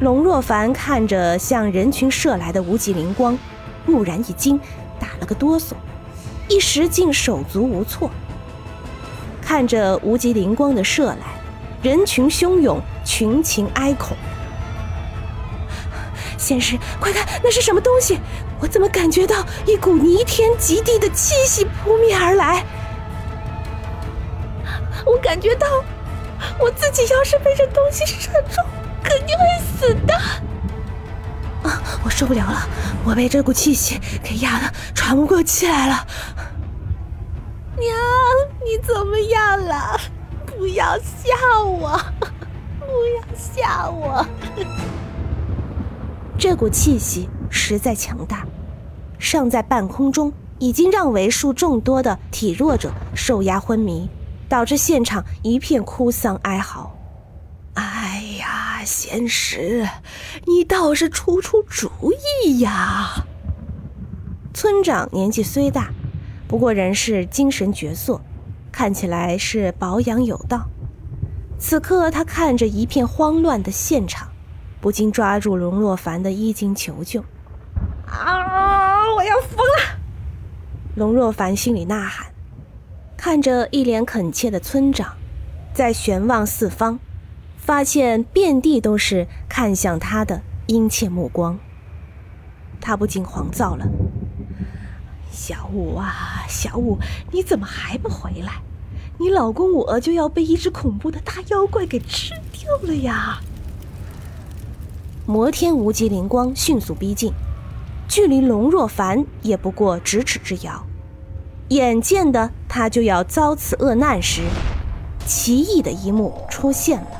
龙若凡看着向人群射来的无极灵光，蓦然一惊，打了个哆嗦，一时竟手足无措。看着无极灵光的射来，人群汹涌，群情哀恐。仙师，快看，那是什么东西？我怎么感觉到一股逆天极地的气息扑面而来？我感觉到，我自己要是被这东西射中，受不了了，我被这股气息给压得喘不过气来了。娘，你怎么样了？不要吓我，不要吓我。这股气息实在强大，尚在半空中，已经让为数众多的体弱者受压昏迷。导致现场一片哭丧哀嚎。哎呀，仙师，你倒是出出主意呀！村长年纪虽大，不过仍是精神矍铄，看起来是保养有道。此刻他看着一片慌乱的现场，不禁抓住龙若凡的衣襟求救。啊！我要疯了！龙若凡心里呐喊。看着一脸恳切的村长，在悬望四方，发现遍地都是看向他的殷切目光，他不禁狂躁了：“小五啊，小五，你怎么还不回来？你老公我就要被一只恐怖的大妖怪给吃掉了呀！”摩天无极灵光迅速逼近，距离龙若凡也不过咫尺之遥。眼见的他就要遭此厄难时，奇异的一幕出现了。